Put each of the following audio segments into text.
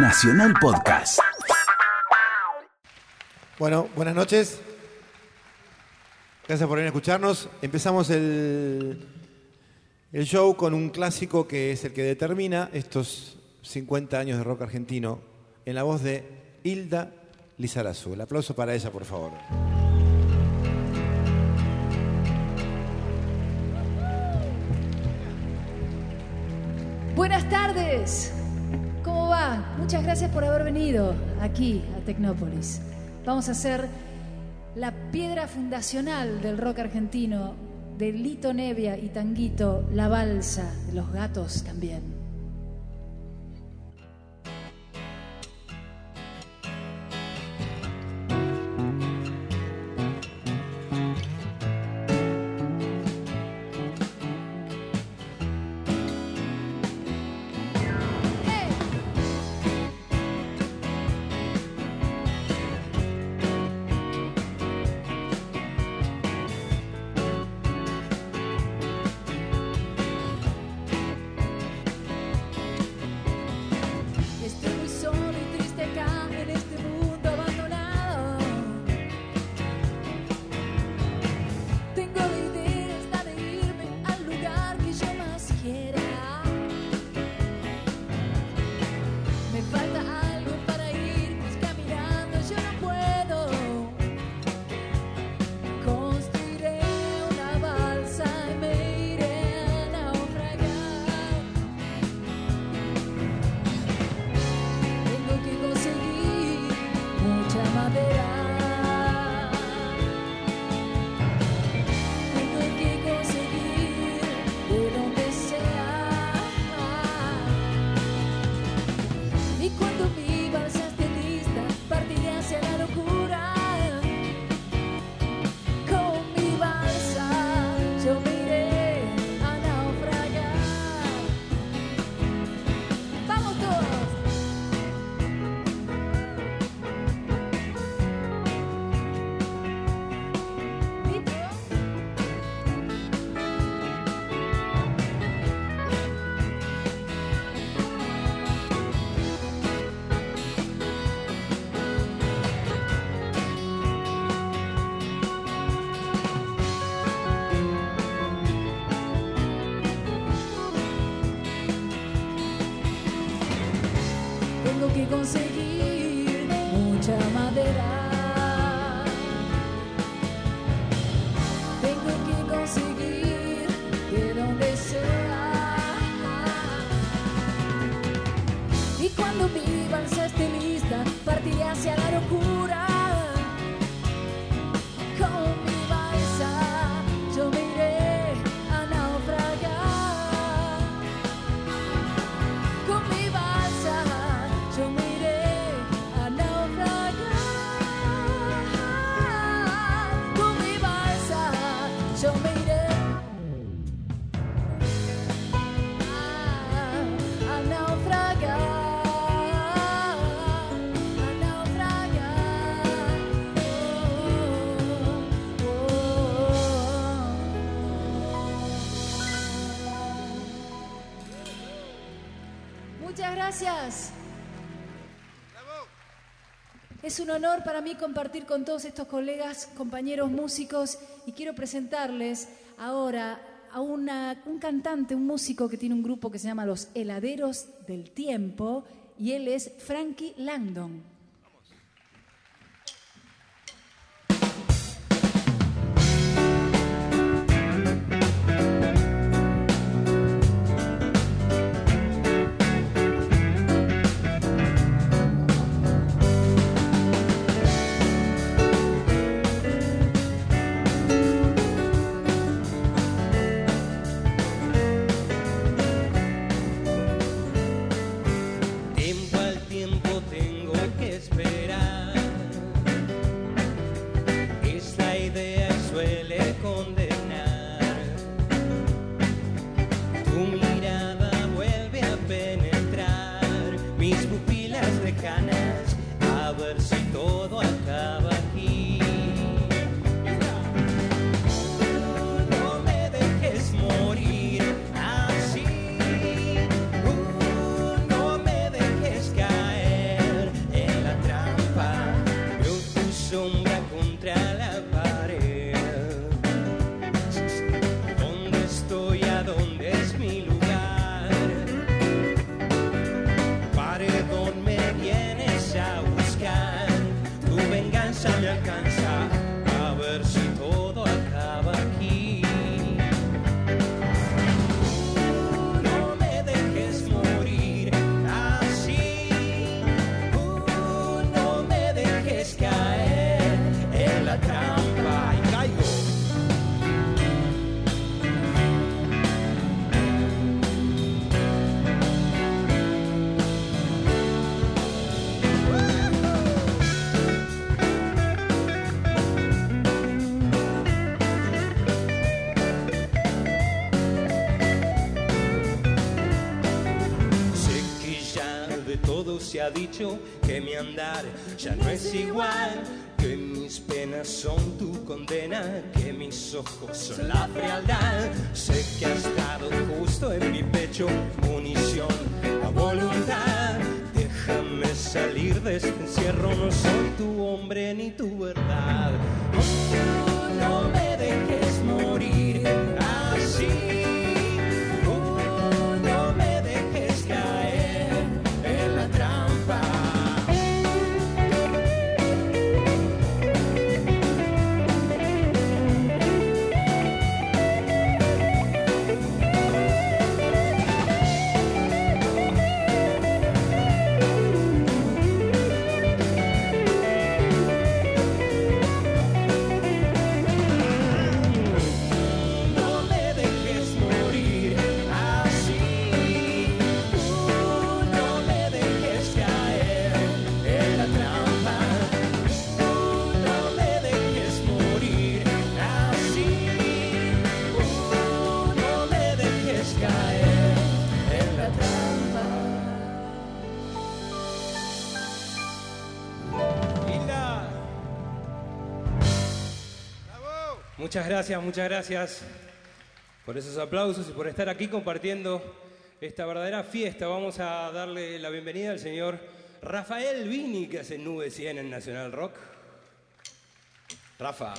Nacional Podcast. Bueno, buenas noches. Gracias por venir a escucharnos. Empezamos el, el show con un clásico que es el que determina estos 50 años de rock argentino en la voz de Hilda Lizarazu. El aplauso para ella, por favor. Buenas tardes. Muchas gracias por haber venido aquí a Tecnópolis. Vamos a hacer la piedra fundacional del rock argentino, de Lito Nevia y Tanguito, la balsa de los gatos también. Que conseguir mucha madera. Es un honor para mí compartir con todos estos colegas, compañeros músicos y quiero presentarles ahora a un cantante, un músico que tiene un grupo que se llama Los Heladeros del Tiempo y él es Frankie Langdon. Ha dicho que mi andar ya no es igual. Que mis penas son tu condena, que mis ojos son la frialdad. Sé que has estado justo en mi pecho, munición a voluntad. Déjame salir de este encierro, no soy tu hombre ni tu Muchas gracias, muchas gracias por esos aplausos y por estar aquí compartiendo esta verdadera fiesta. Vamos a darle la bienvenida al señor Rafael Vini, que hace Nube 100 en Nacional Rock. Rafa.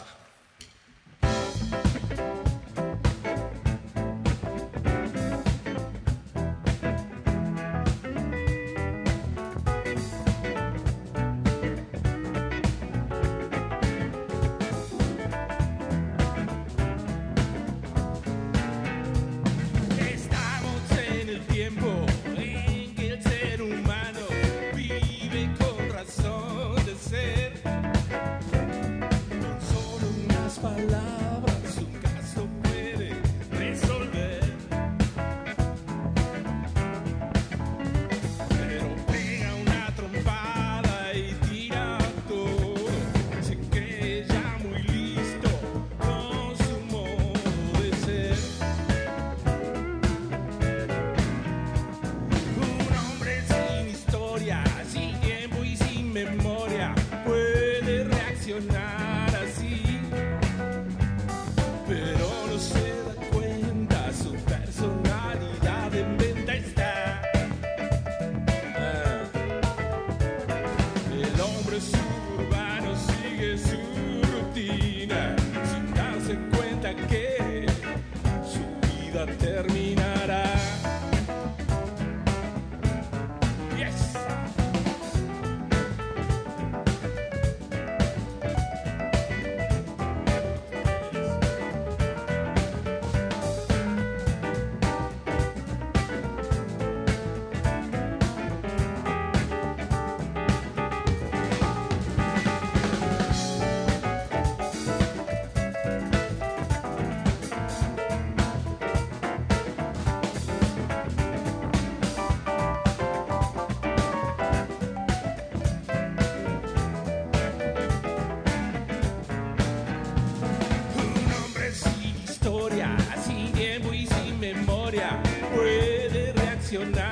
Puede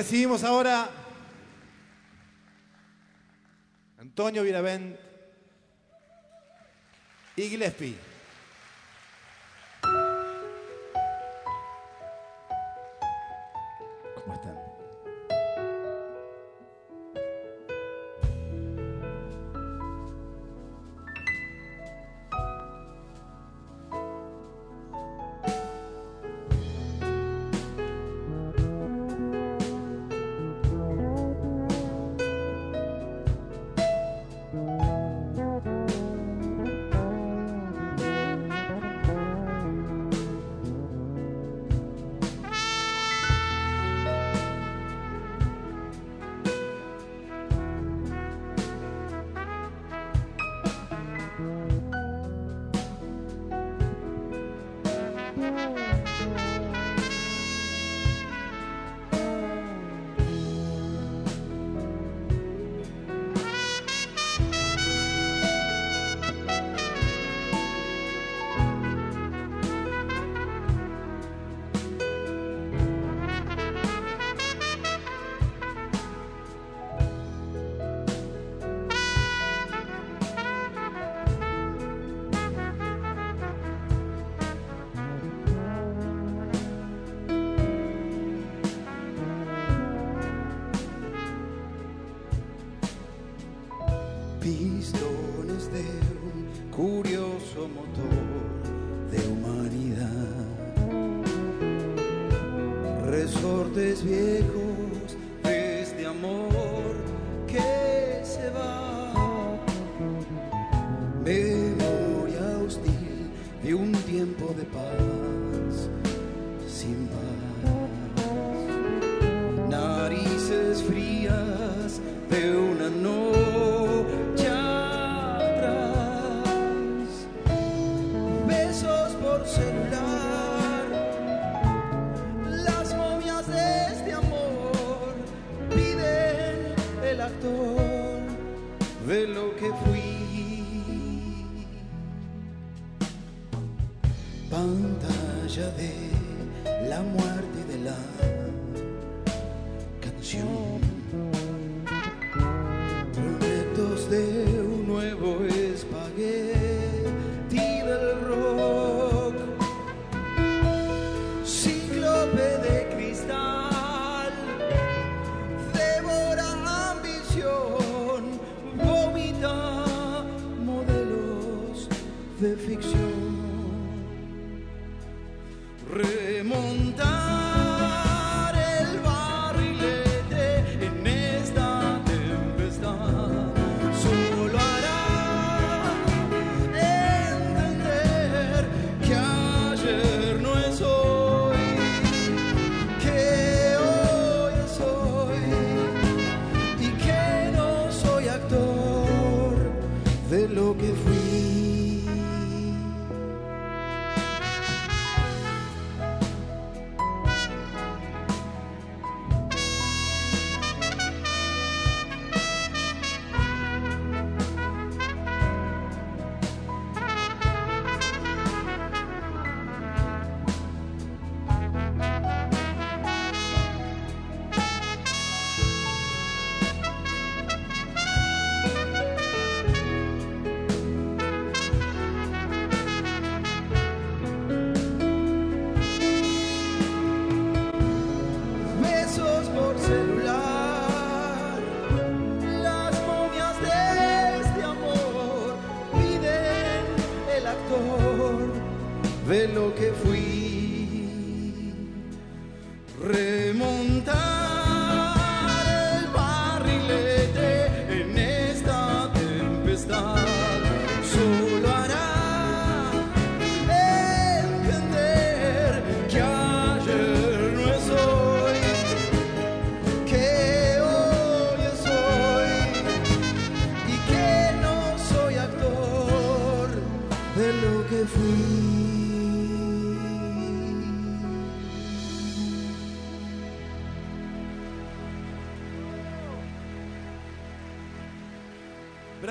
Recibimos ahora Antonio Viravent y Gillespie.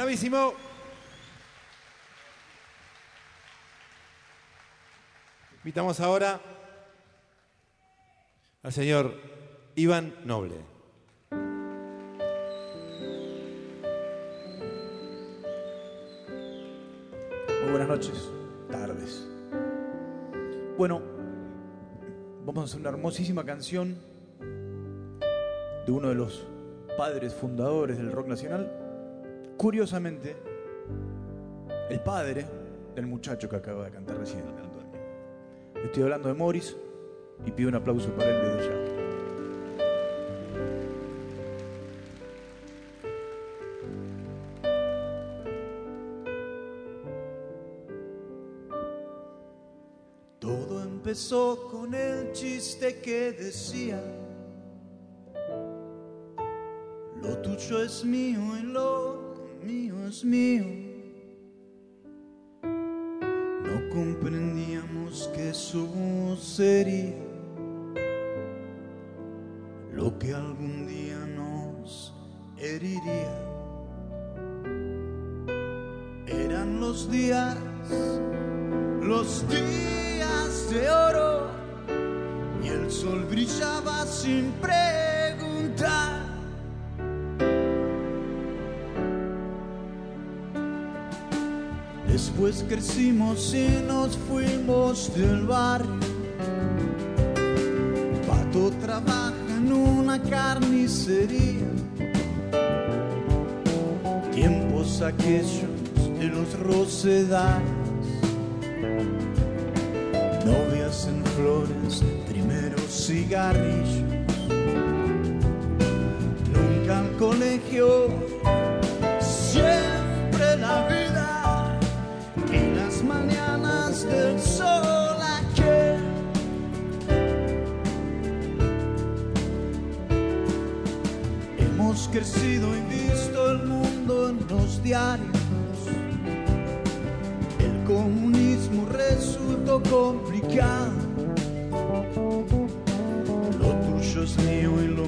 Bravísimo. Invitamos ahora al señor Iván Noble. Muy buenas noches, tardes. Bueno, vamos a hacer una hermosísima canción de uno de los padres fundadores del rock nacional. Curiosamente, el padre del muchacho que acaba de cantar recién. Estoy hablando de Morris y pido un aplauso para él desde ya. Todo empezó con el chiste que decía, lo tuyo es mío y lo mío es mío. No comprendíamos que eso sería lo que algún día nos heriría. Eran los días los días de oro y el sol brillaba sin preguntar. pues crecimos y nos fuimos del barrio. Pato trabaja en una carnicería. Tiempos aquellos de los rosedales, novias en flores, primeros cigarrillos, nunca al colegio crecido y visto el mundo en los diarios. El comunismo resultó complicado. Lo tuyo es mío y lo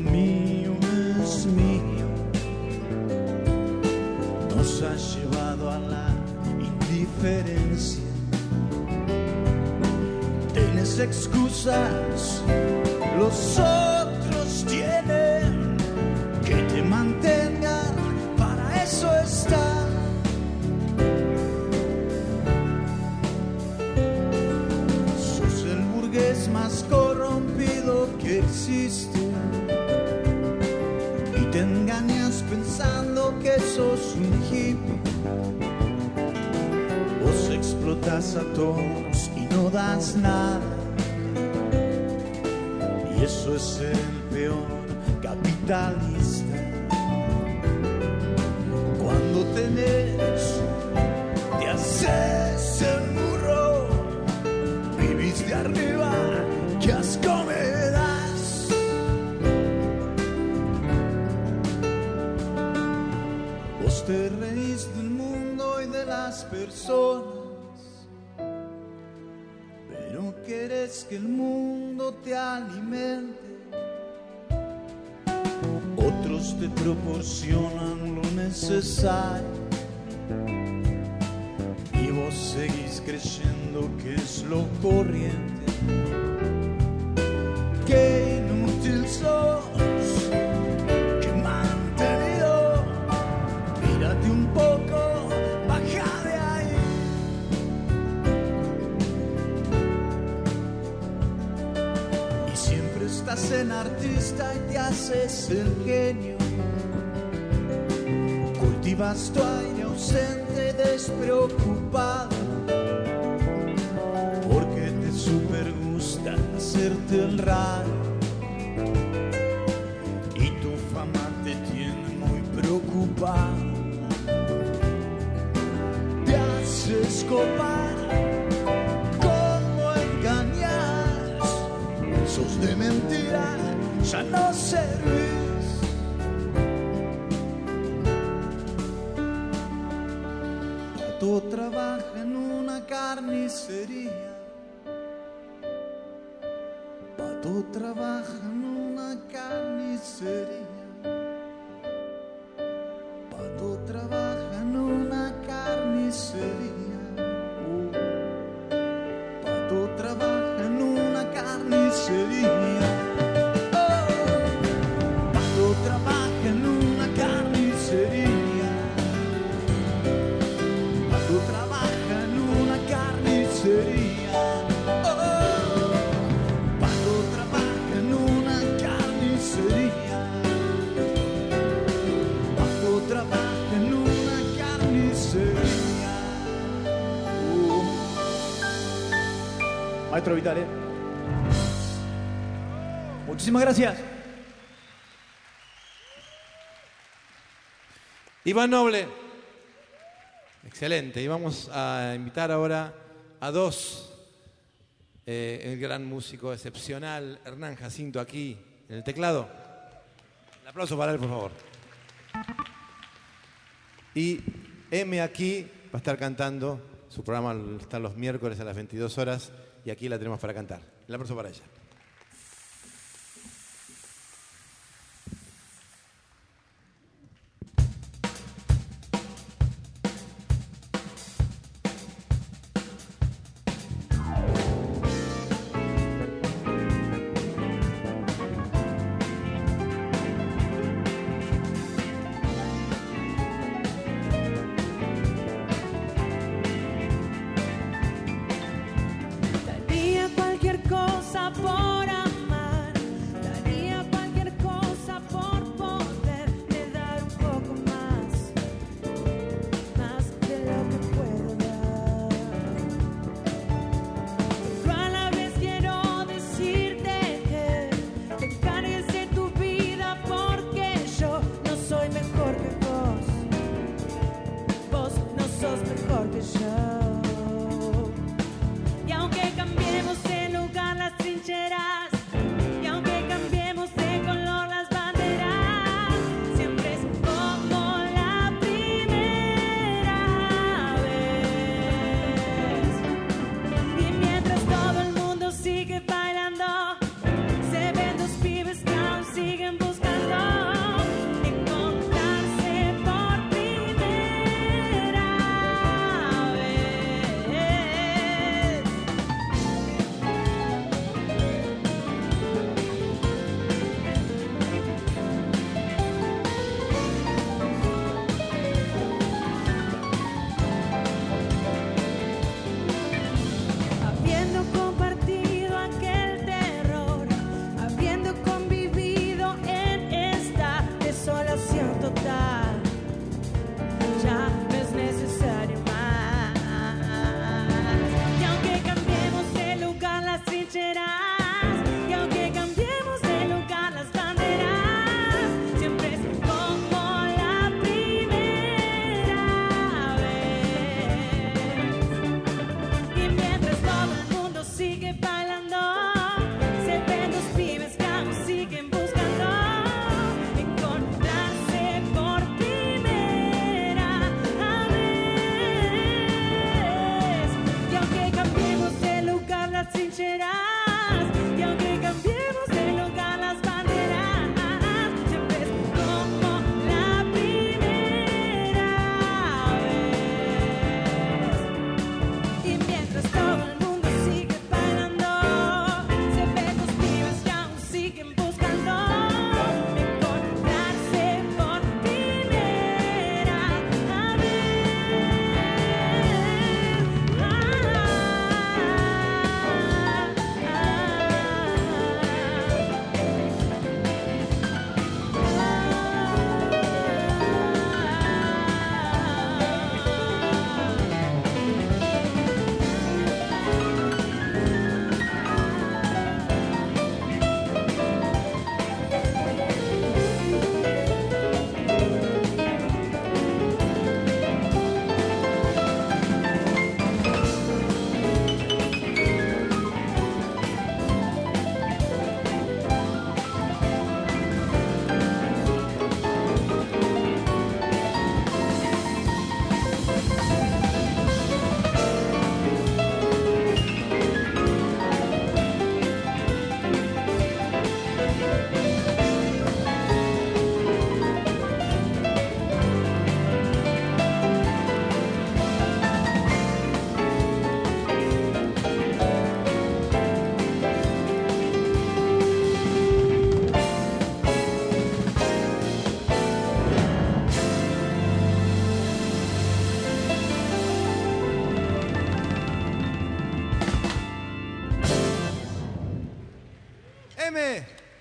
excusas, los otros tienen que te mantengan, para eso está. Sos el burgués más corrompido que existe. Y te engañas pensando que sos un hippie. Vos explotas a todos y no das nada. Eso es el peor capitalista. Cuando tenés, te haces el burro, vivís de arriba, que asco me das. Vos te reís del mundo y de las personas, pero quieres que el mundo te alimente. Otros te proporcionan lo necesario y vos seguís creyendo que es lo corriente. Qué inútil sos, Y siempre estás en artista y te haces el genio. Cultivas tu aire ausente despreocupado. Porque te super gusta hacerte el raro. Y tu fama te tiene muy preocupado. Ya no servís. Pato trabaja en una carnicería. Pato trabaja en una carnicería. Muchísimas gracias. Iván Noble. Excelente. Y vamos a invitar ahora a dos. eh, el gran músico excepcional, Hernán Jacinto, aquí en el teclado. Un aplauso para él, por favor. Y M aquí va a estar cantando. Su programa está los miércoles a las 22 horas y aquí la tenemos para cantar. El aplauso para ella.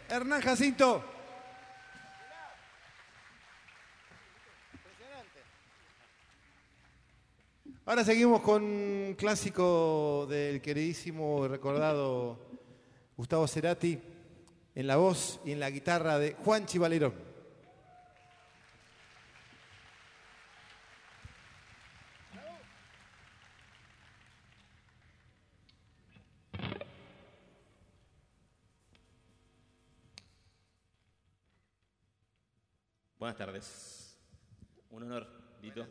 Hernán Jacinto. Ahora seguimos con un clásico del queridísimo y recordado Gustavo Cerati en la voz y en la guitarra de Juan Chivalerón. Buenas tardes. Un honor, Dito.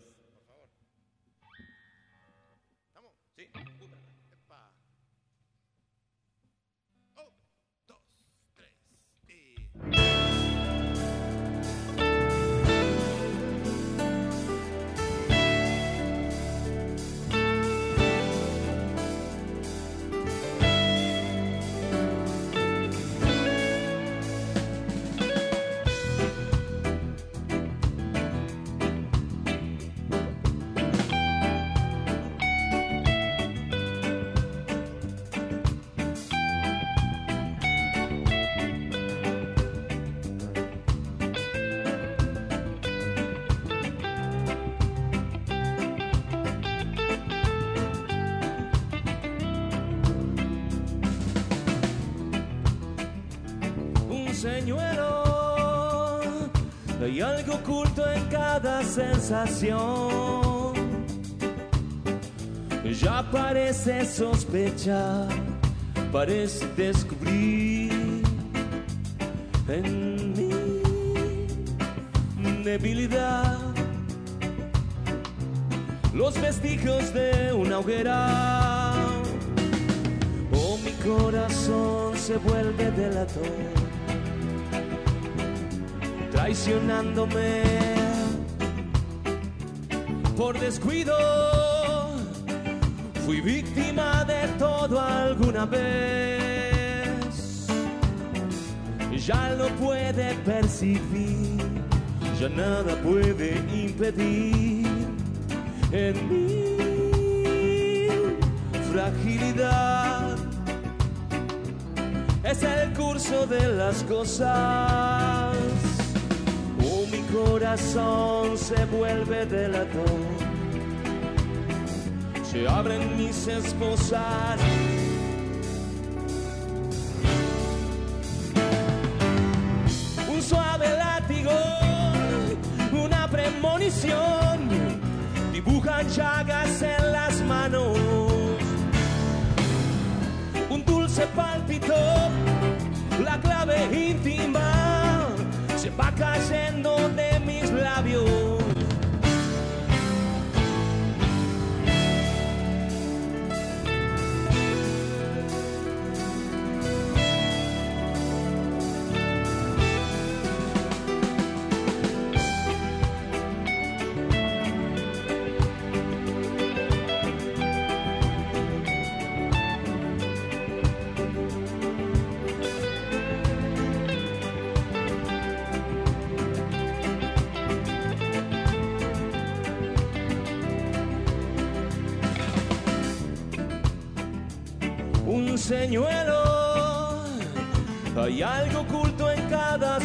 Hay algo oculto en cada sensación. Ya parece sospechar, parece descubrir en mí debilidad. Los vestigios de una hoguera. Oh, mi corazón se vuelve delator traicionándome por descuido. Fui víctima de todo alguna vez. Ya lo puede percibir, ya nada puede impedir en mi fragilidad. Es el curso de las cosas. Mi corazón se vuelve delator. Se abren mis esposas. Un suave látigo, una premonición. Dibujan llagas en las manos. Un dulce pálpito, la clave íntima va cayendo de mis labios.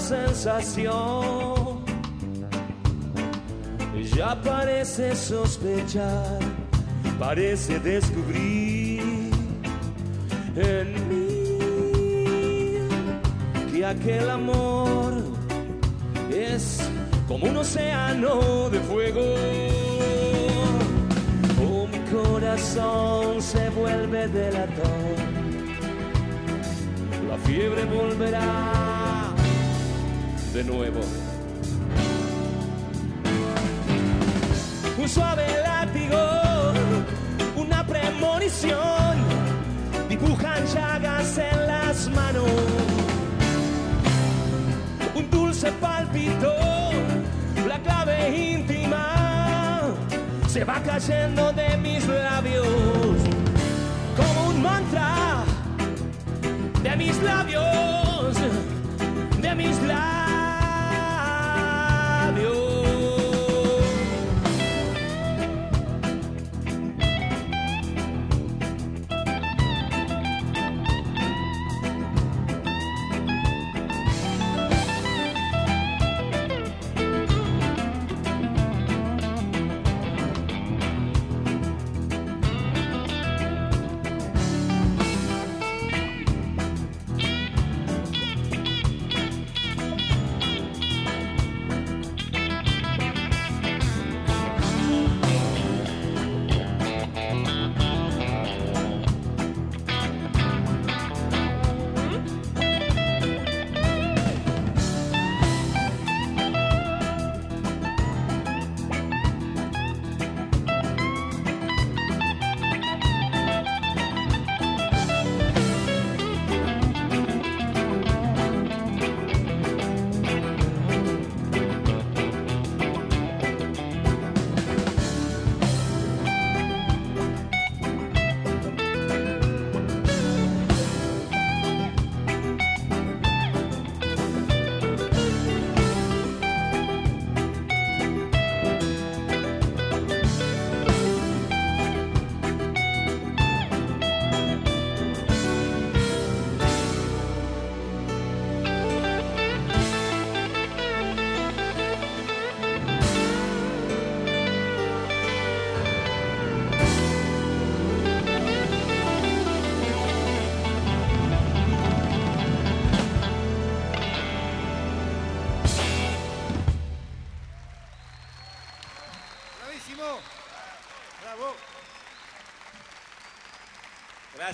Sensación. Ya parece sospechar, parece descubrir en mí que aquel amor es como un océano de fuego. Oh, mi corazón se vuelve delator. La fiebre volverá de nuevo. Un suave látigo, una premonición, dibujan llagas en las manos. Un dulce palpito, la clave íntima se va cayendo de mis labios como un mantra de mis labios, de mis labios.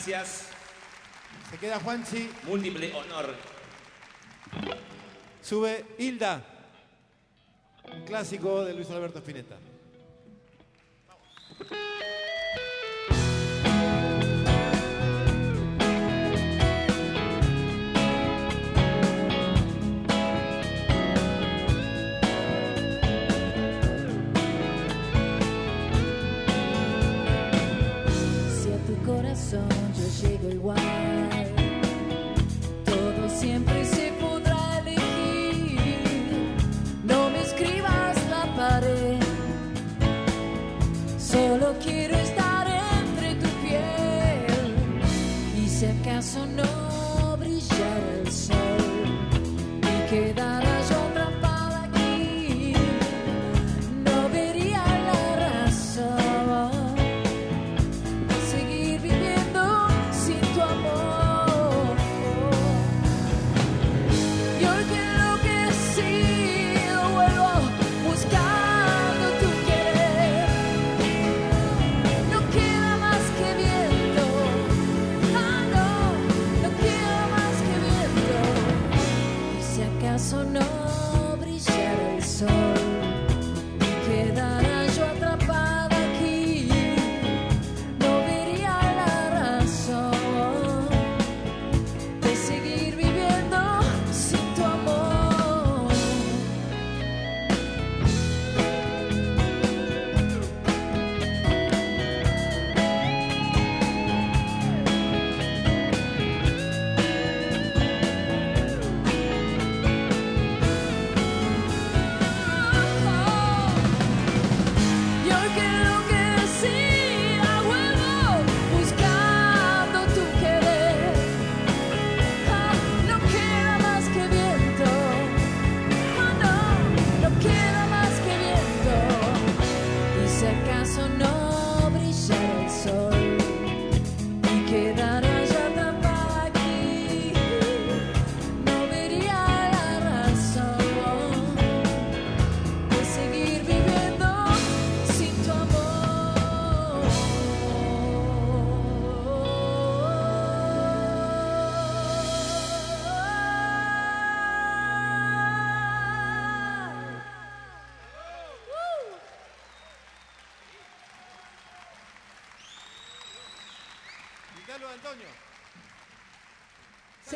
Gracias. Se queda Juanchi. Múltiple honor. Sube Hilda. Un clásico de Luis Alberto Spinetta.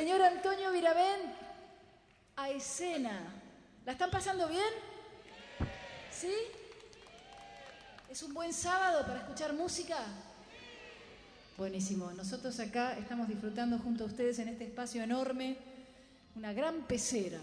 señor Antonio Viravent a escena. ¿La están pasando bien? ¿Sí? ¿Es un buen sábado para escuchar música? Buenísimo. Nosotros acá estamos disfrutando junto a ustedes en este espacio enorme, una gran pecera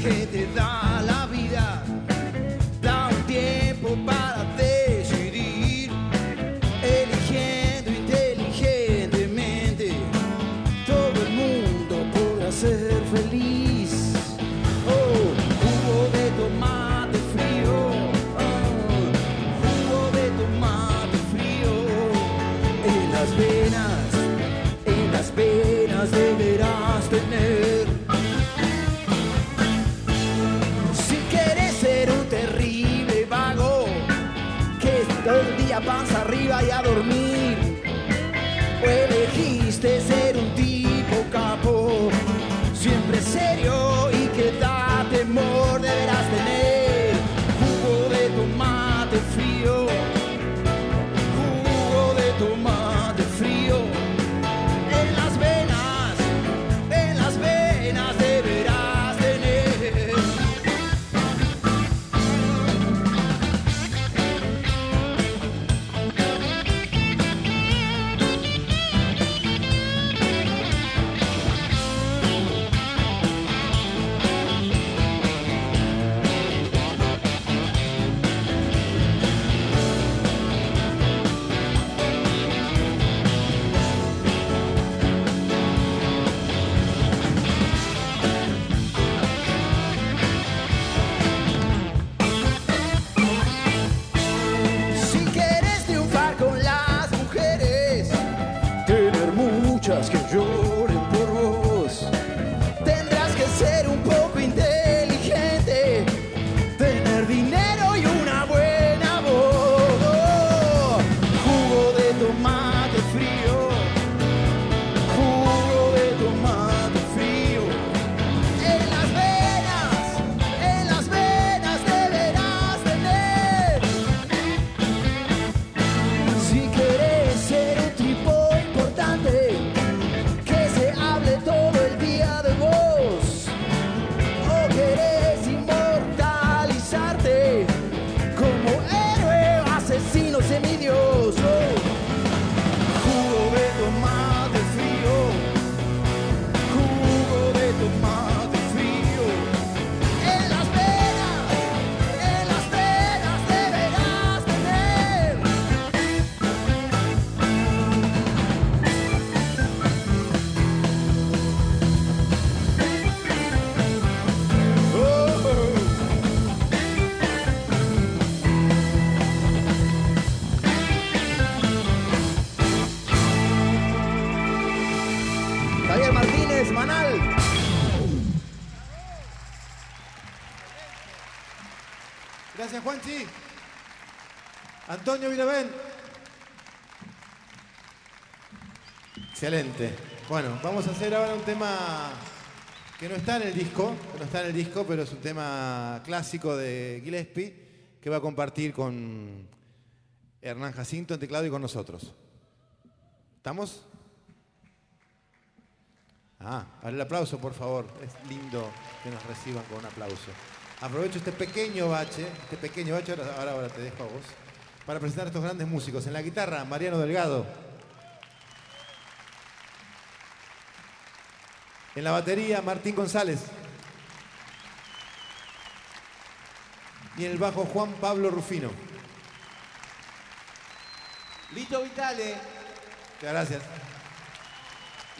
que te da la Antonio. Excelente. Bueno, vamos a hacer ahora un tema que no está en el disco, que no está en el disco, pero es un tema clásico de Gillespie que va a compartir con Hernán Jacinto en teclado y con nosotros. ¿Estamos? Ah, para el aplauso, por favor. Es lindo que nos reciban con un aplauso. Aprovecho este pequeño bache, este pequeño bache, ahora, ahora te dejo a vos, para presentar a estos grandes músicos. En la guitarra, Mariano Delgado. En la batería, Martín González. Y en el bajo, Juan Pablo Rufino. Lito Vitale, Muchas gracias.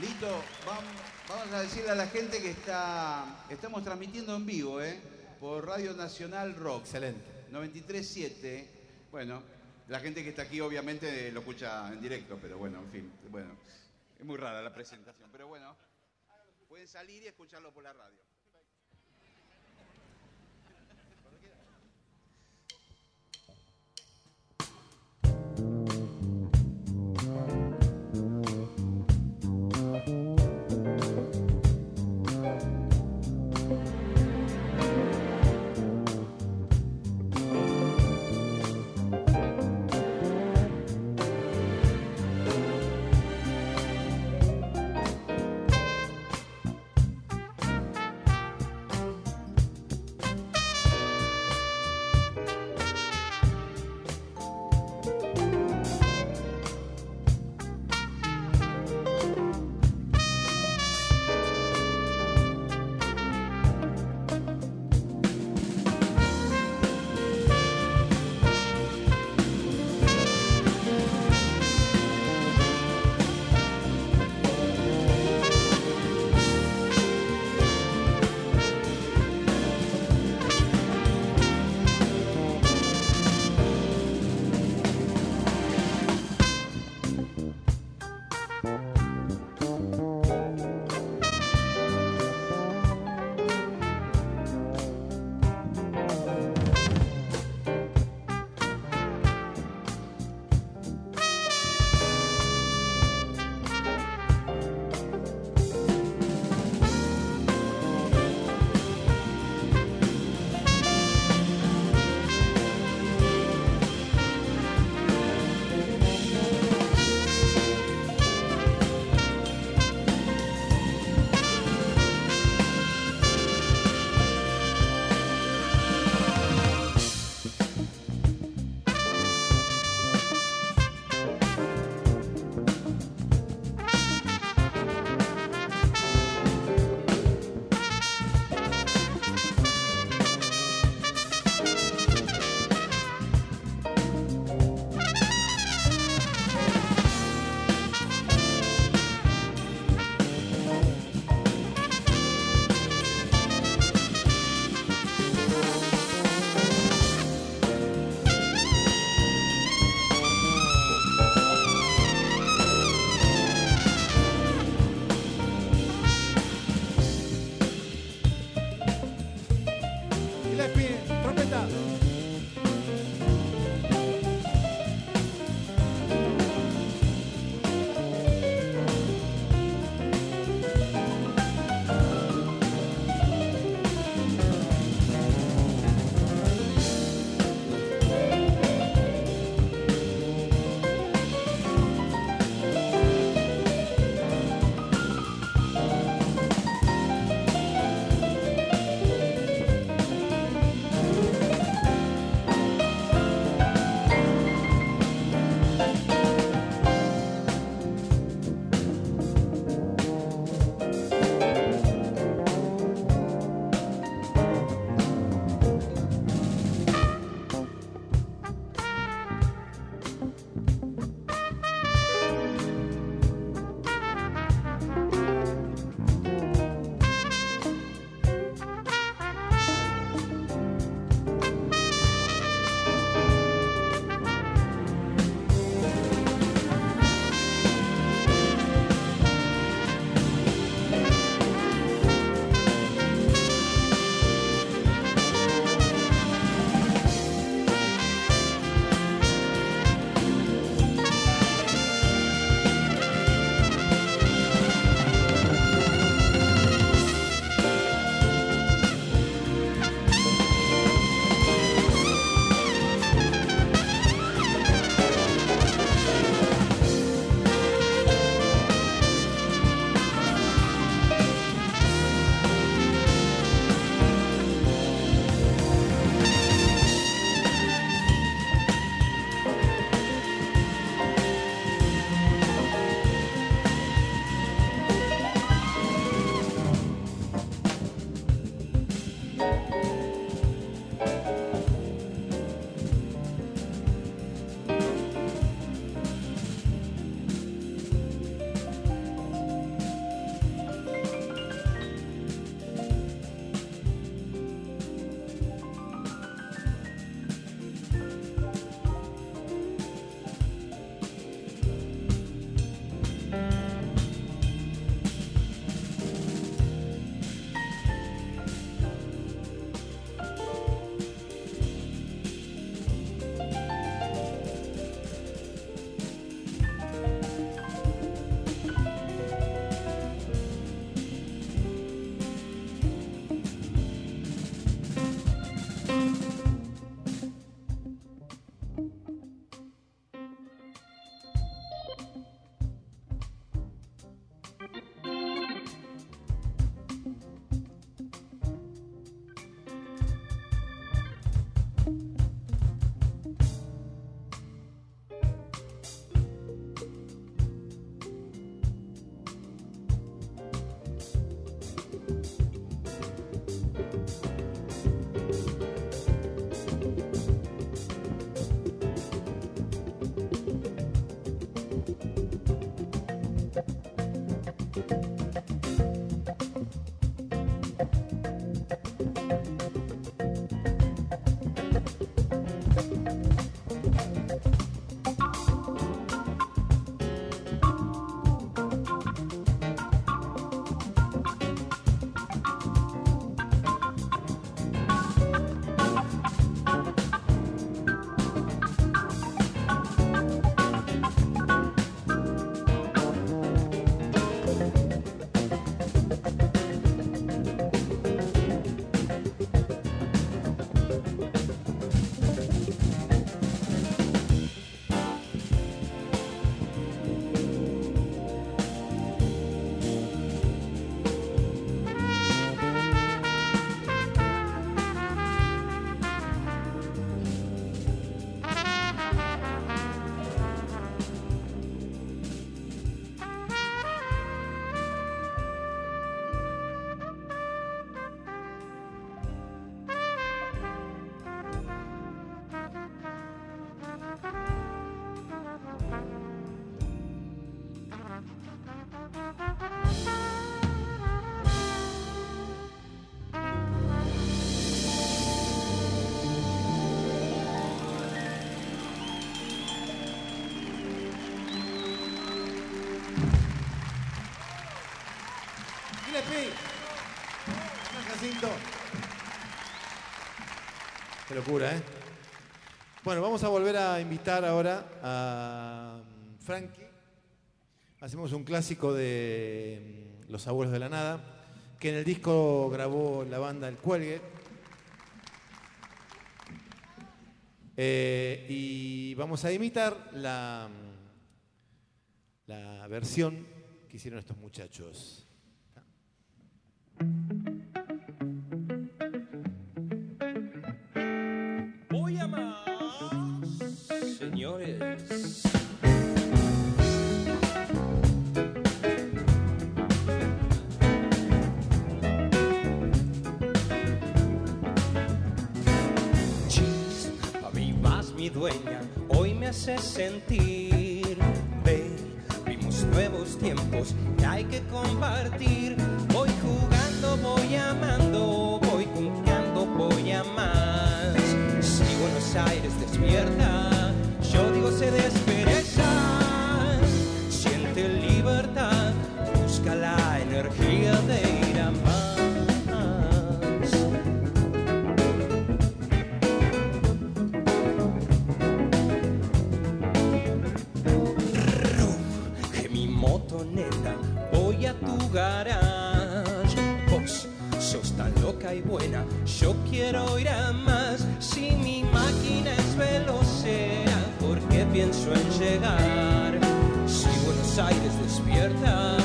Lito, vam- vamos a decirle a la gente que está, estamos transmitiendo en vivo, ¿eh? Por Radio Nacional Rock. Excelente. 93.7. Bueno, la gente que está aquí obviamente lo escucha en directo, pero bueno, en fin, bueno, es muy rara la presentación, pero bueno, pueden salir y escucharlo por la radio. Locura, ¿eh? Bueno, vamos a volver a invitar ahora a mm, Frankie. Hacemos un clásico de mm, Los Abuelos de la Nada, que en el disco grabó la banda El Cuelgue. Eh, y vamos a imitar la, mm, la versión que hicieron estos muchachos. Hace sentir. Ve, vimos nuevos tiempos que hay que compartir. Voy jugando, voy amando, voy confiando, voy a más. Si Buenos Aires despierta, yo digo se despereza. Garage. Vos sos tan loca y buena, yo quiero ir a más. Si mi máquina es velocera, ¿por qué pienso en llegar? Si Buenos Aires despierta,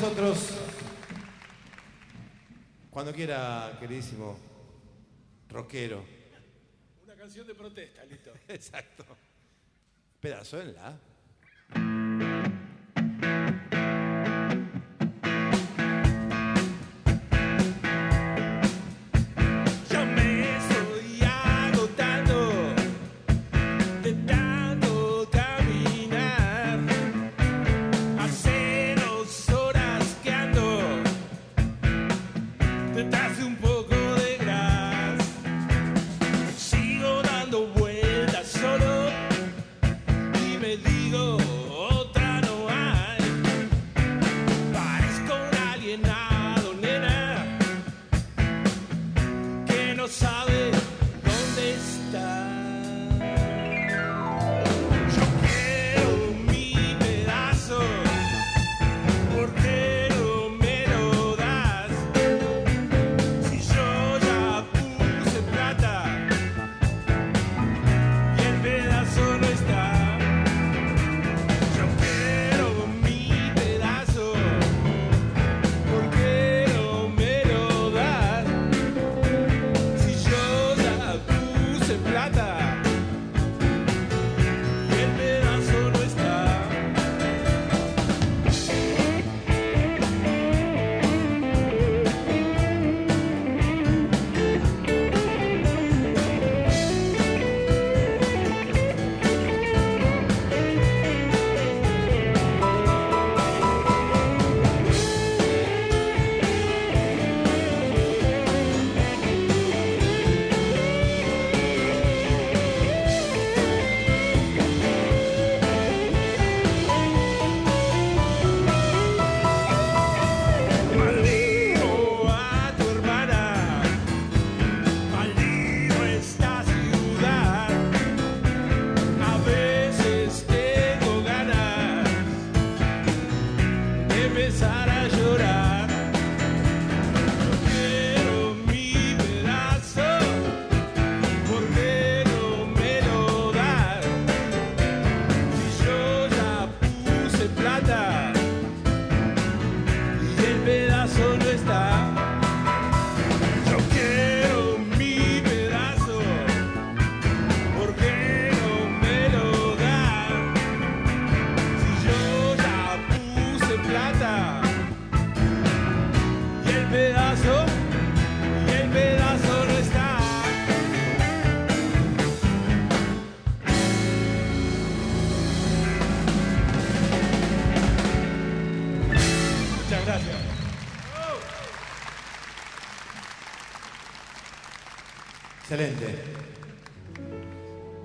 nosotros. Cuando quiera, queridísimo rockero. Una canción de protesta, listo. Exacto. Pedazo en la.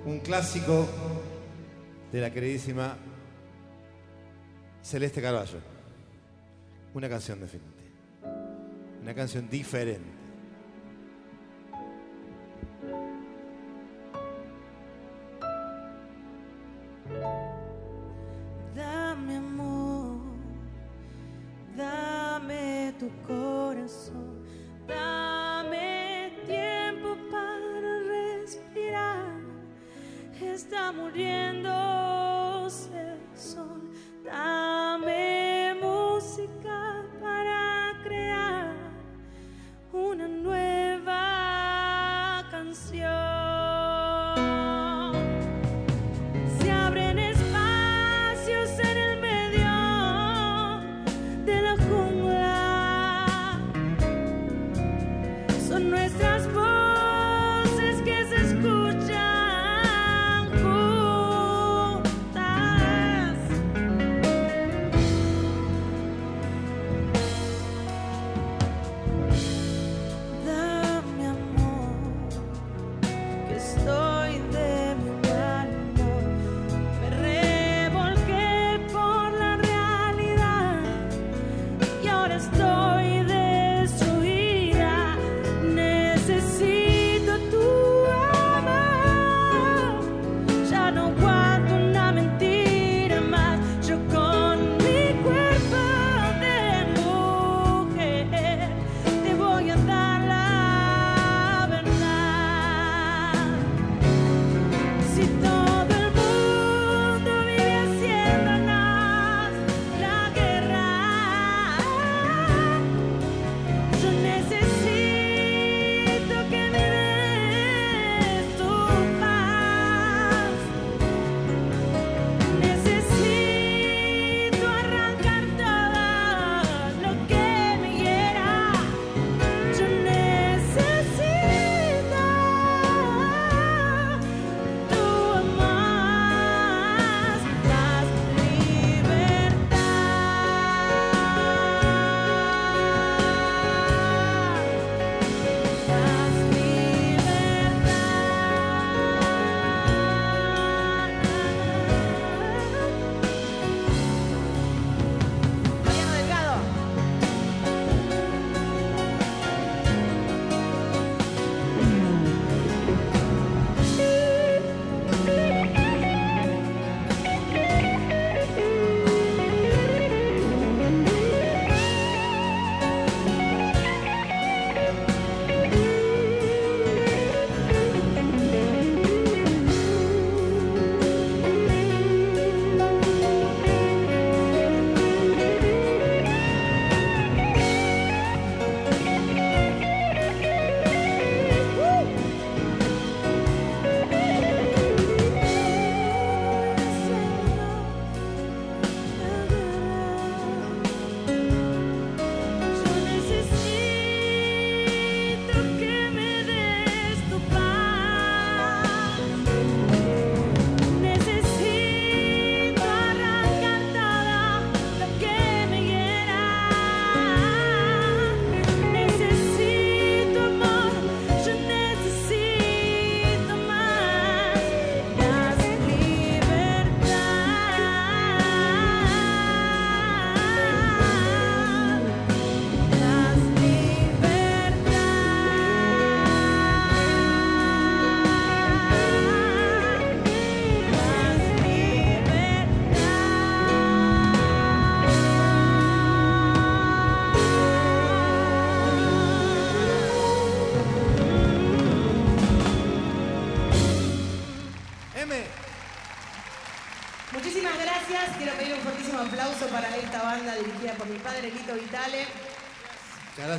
Un clásico de la queridísima Celeste Carballo. Una canción diferente. Una canción diferente.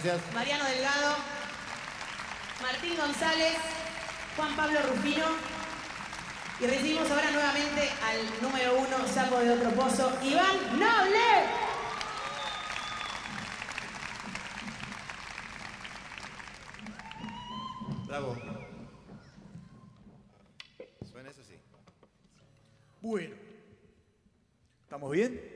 gracias. Mariano Delgado, Martín González, Juan Pablo Rufino. Y recibimos ahora nuevamente al número uno, saco de otro pozo, Iván Noble. Bravo. ¿Suena eso sí? Bueno. ¿Estamos bien?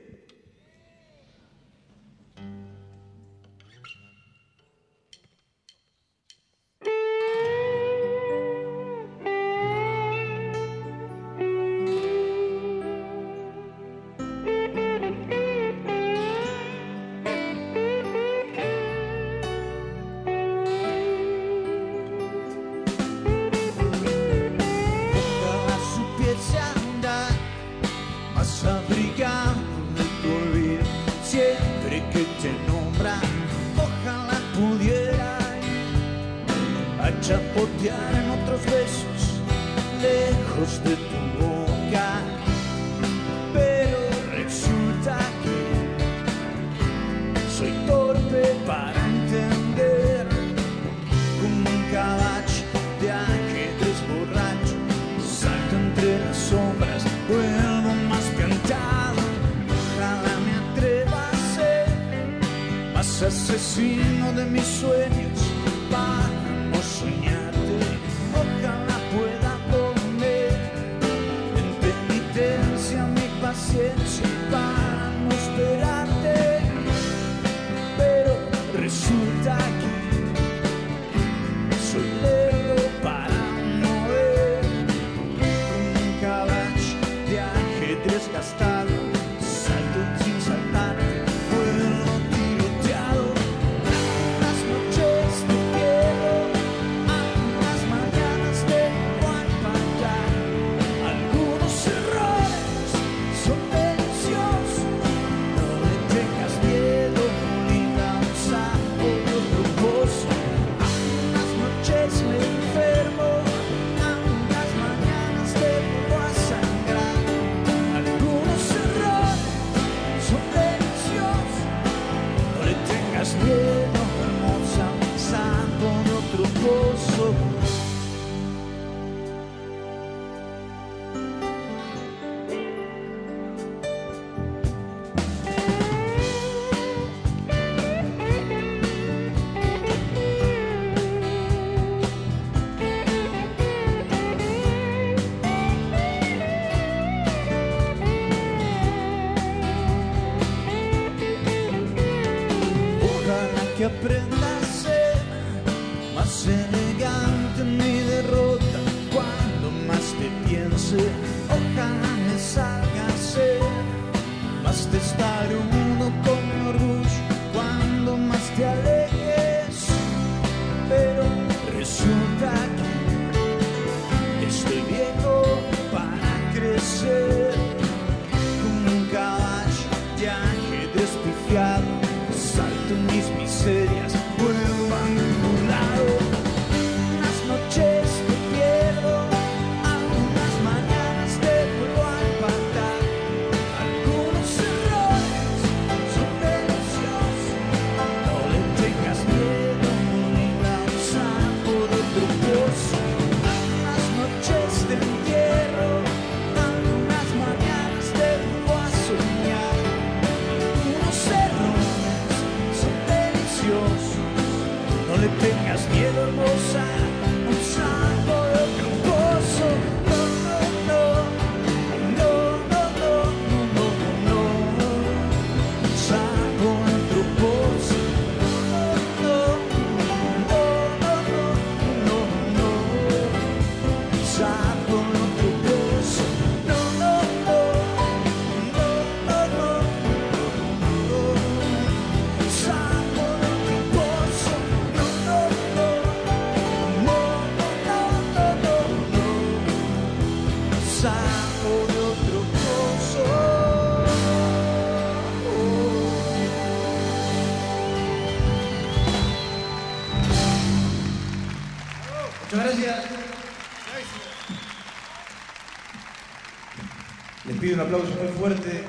un aplauso muy fuerte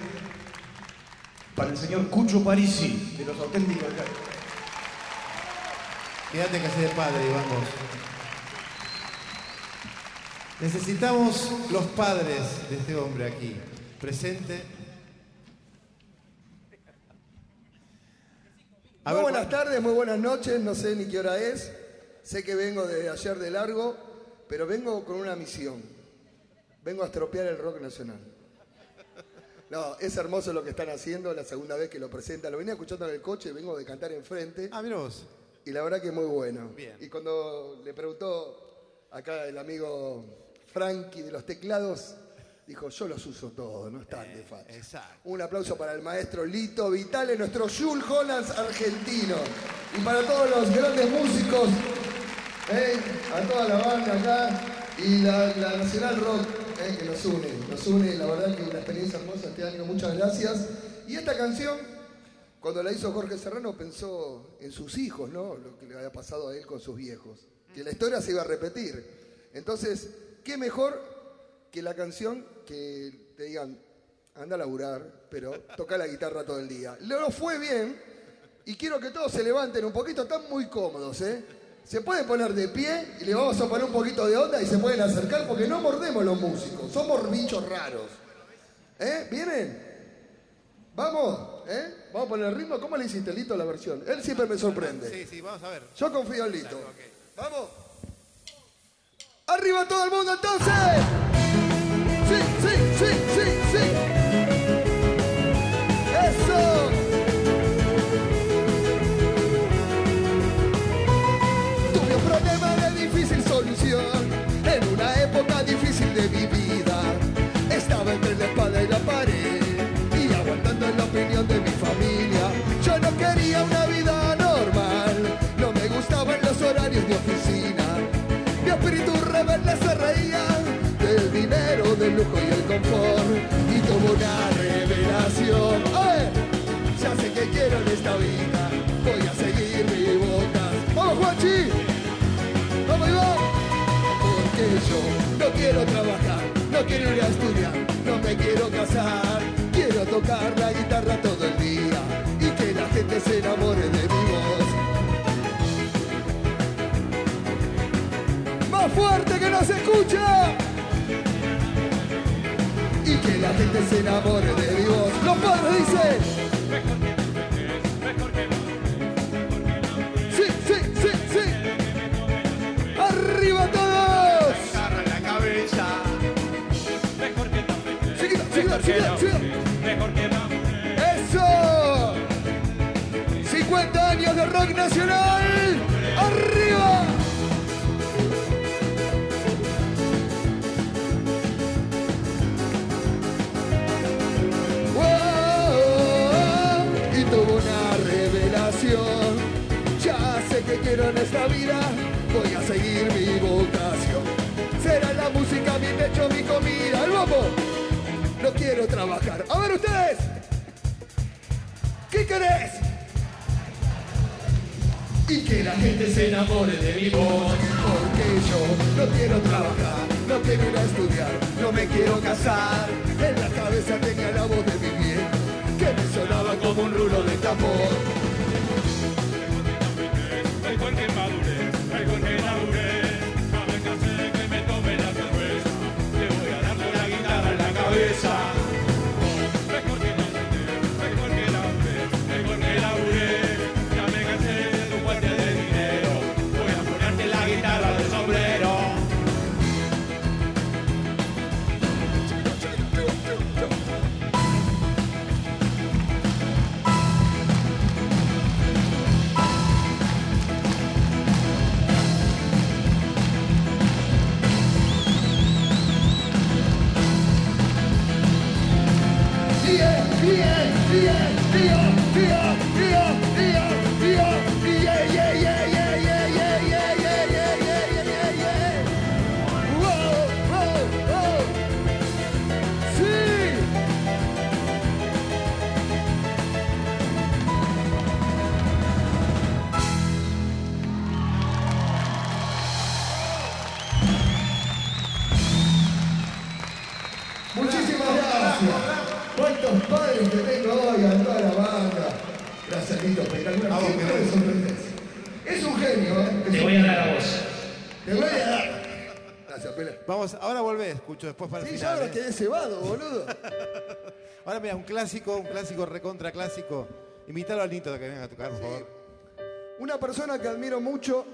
para el señor Cucho Parisi, de los auténticos. Quédate que de padre, Iván vos. Necesitamos los padres de este hombre aquí, presente. Muy buenas tardes, muy buenas noches, no sé ni qué hora es. Sé que vengo de ayer de largo, pero vengo con una misión. Vengo a estropear el rock nacional. No, es hermoso lo que están haciendo, la segunda vez que lo presentan. Lo venía escuchando en el coche, vengo de cantar enfrente. Ah, mira vos. Y la verdad que muy bueno. Bien. Y cuando le preguntó acá el amigo Frankie de los teclados, dijo, yo los uso todos, no están de facha. Eh, Exacto. Un aplauso para el maestro Lito Vitale, nuestro Jules Hollands argentino. Y para todos los grandes músicos, ¿eh? a toda la banda acá y la, la Nacional Rock ¿eh? que nos une. Nos une, la verdad que una experiencia hermosa este año. Muchas gracias. Y esta canción, cuando la hizo Jorge Serrano, pensó en sus hijos, ¿no? Lo que le había pasado a él con sus viejos. Que la historia se iba a repetir. Entonces, ¿qué mejor que la canción que te digan, anda a laburar, pero toca la guitarra todo el día. Lo fue bien y quiero que todos se levanten un poquito, están muy cómodos, ¿eh? Se pueden poner de pie y le vamos a poner un poquito de onda y se pueden acercar porque no mordemos los músicos, somos bichos raros. ¿Eh? ¿Vienen? ¿Vamos? ¿Eh? ¿Vamos a poner el ritmo? ¿Cómo le hiciste, Lito, la versión? Él siempre me sorprende. Sí, sí, vamos a ver. Yo confío en Lito. ¿Vamos? ¡Arriba todo el mundo entonces! ¡Sí, sí, sí, sí, sí! ¡Eso! En una época difícil de mi vida. Estaba entre la espada y la pared y aguantando la opinión de mi familia. Yo no quería una vida normal, no me gustaban los horarios de oficina. Mi espíritu rebelde se reía del dinero, del lujo y el confort. Y tuvo una revelación. ¡Ay! Ya sé que quiero en esta vida, No quiero trabajar, no quiero ir a estudiar, no me quiero casar. Quiero tocar la guitarra todo el día y que la gente se enamore de mi voz. ¡Más fuerte que nos escucha! Y que la gente se enamore de mi voz. Los padres dicen. Nacional. ¡Arriba! ¡Wow! Y tuvo una revelación. Ya sé que quiero en esta vida. Voy a seguir mi vocación. Será la música mi techo, mi comida. ¡El vamos! No quiero trabajar. A ver ustedes. ¿Qué querés? La gente se enamore de mi voz. Porque yo no quiero trabajar, no quiero ir a estudiar, no me quiero casar. En la cabeza tenía la voz de mi bien, que me sonaba como un rulo de tambor. Después para el Sí, yo final. ahora ¿eh? quedé cebado, boludo. Ahora mira, un clásico, un clásico recontra clásico. Invítalo al Nito a que venga a tocar, por favor. Una persona que admiro mucho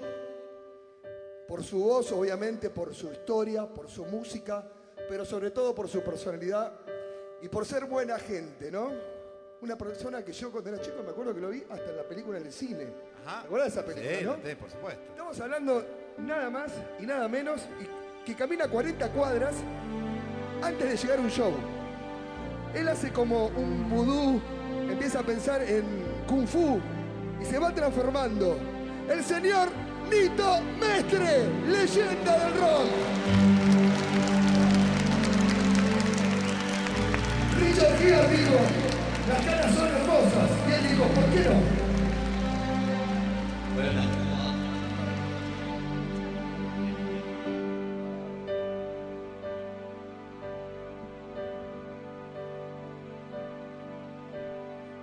por su voz, obviamente, por su historia, por su música, pero sobre todo por su personalidad y por ser buena gente, ¿no? Una persona que yo cuando era chico me acuerdo que lo vi hasta en la película en el cine. ¿Te acuerdas de esa película, Sí, no? sí, por supuesto. Estamos hablando nada más y nada menos y que camina 40 cuadras antes de llegar a un show. Él hace como un vudú, empieza a pensar en kung fu y se va transformando. El señor Nito Mestre, leyenda del rock. Richard Gere dijo, las caras son hermosas. Y él dijo, ¿por qué no?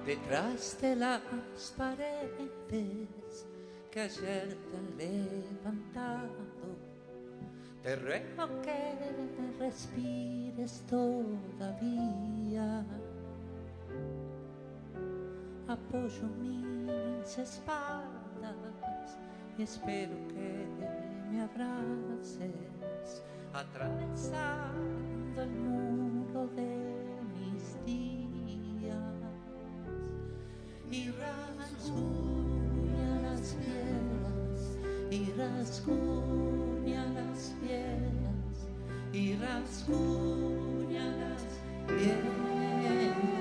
Detrás de las paredes que ayer te han levantado, te ruego que respires todavía. Apoyo mis espaldas y espero que me abraces atravesando el muro de y rasguña las piedras y rasguña las piedras y rasguña las piedras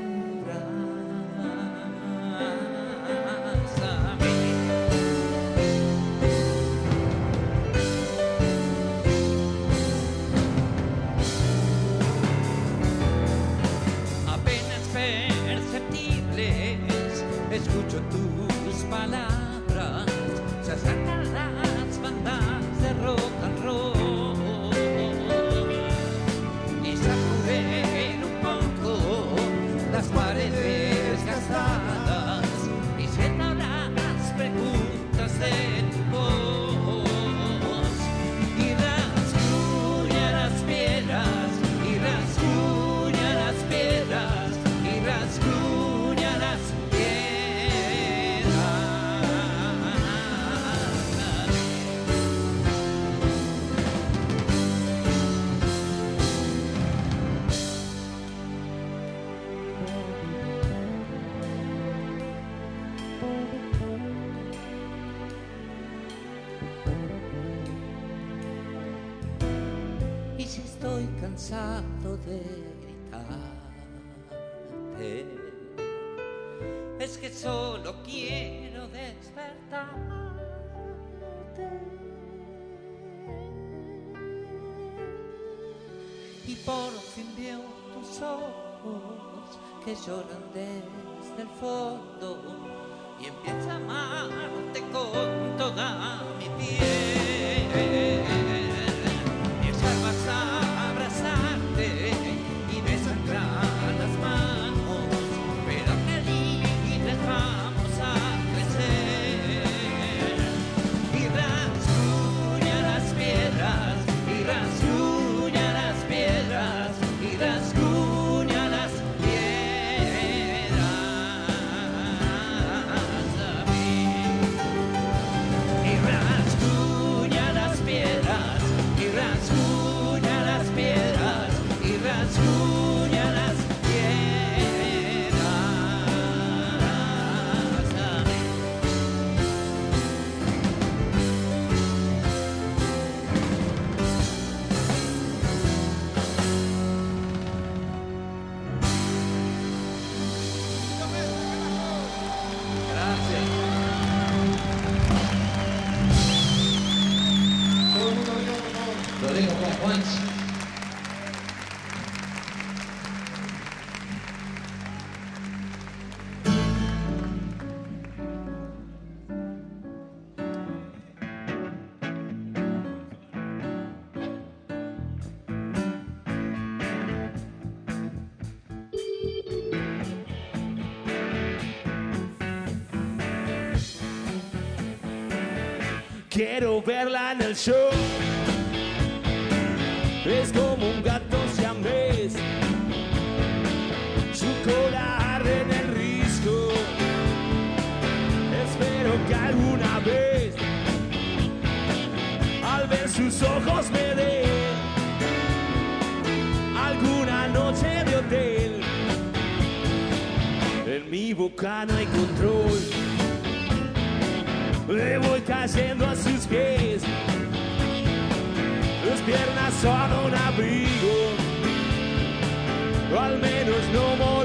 Y si estoy cansado de gritarte, es que solo quiero despertarte. Y por fin veo tus ojos que lloran desde el fondo y empiezo a amarte con toda mi piel. verla en el show. Es como un gato siamés, su cola arde en el risco. Espero que alguna vez, al ver sus ojos me dé alguna noche de hotel. En mi boca no hay control. Le voy cayendo así pies. Tus piernas son un abrigo, o al menos no morir.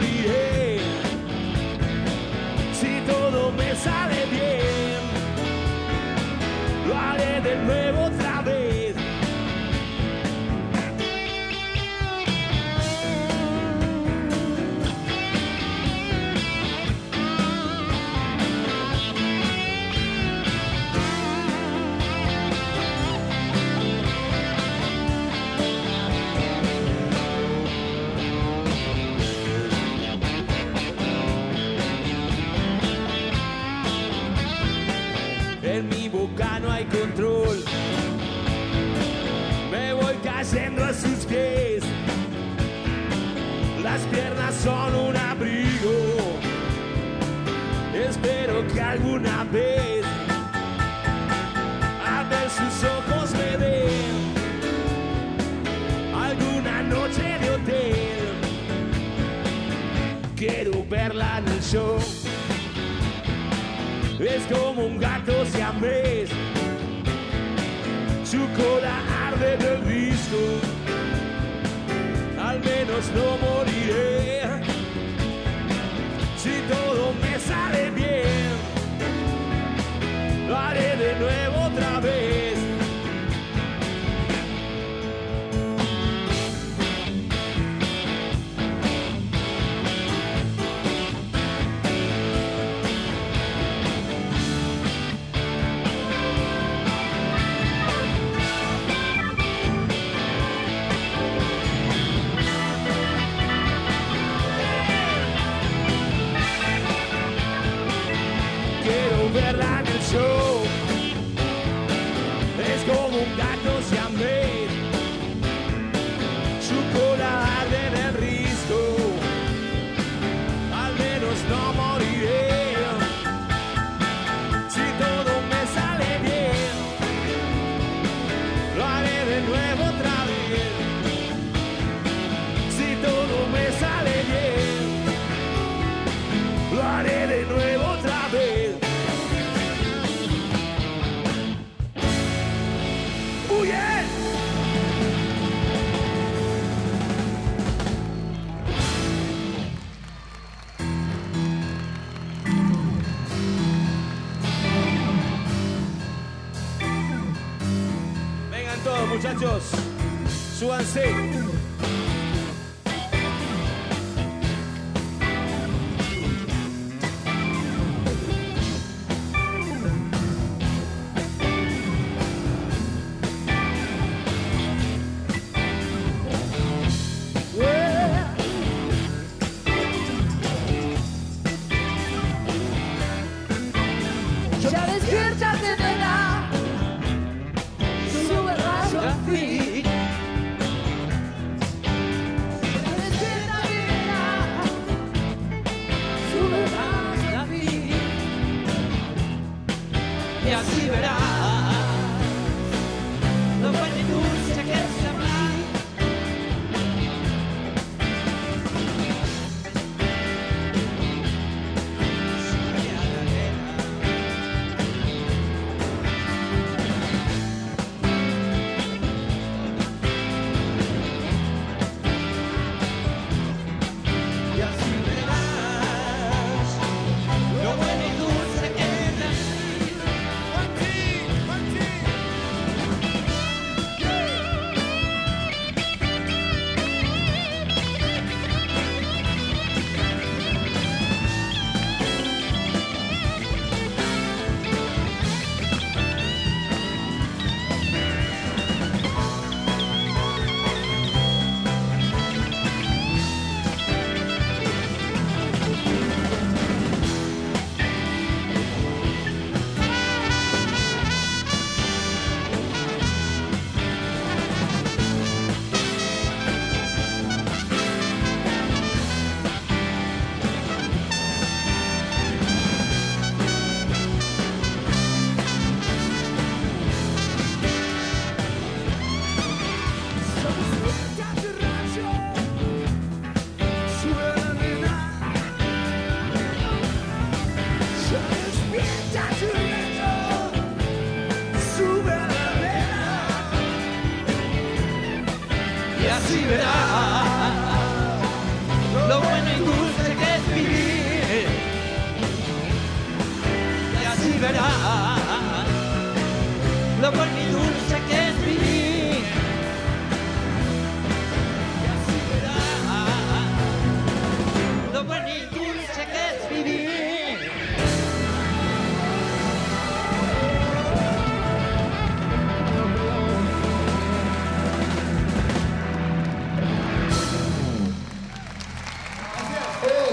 Hey.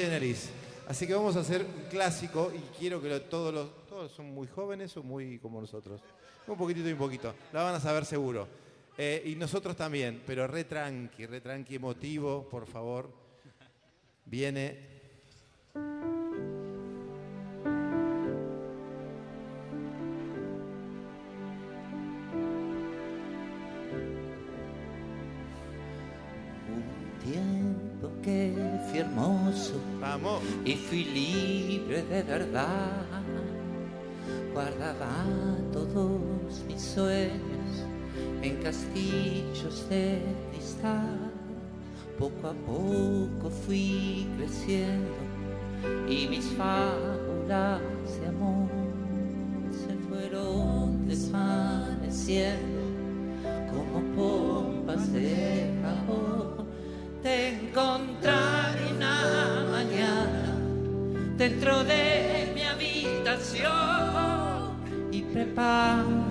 Generis. Así que vamos a hacer un clásico y quiero que todos los. Todos son muy jóvenes o muy como nosotros. Un poquitito y un poquito. La van a saber seguro. Eh, y nosotros también, pero re tranqui, re tranqui emotivo, por favor. Viene Y fui libre de verdad. Guardaba todos mis sueños en castillos de cristal. Poco a poco fui creciendo y mis fábulas de amor se fueron desvaneciendo como pompas de jabón te encontraré una mañana dentro de mi habitación y preparo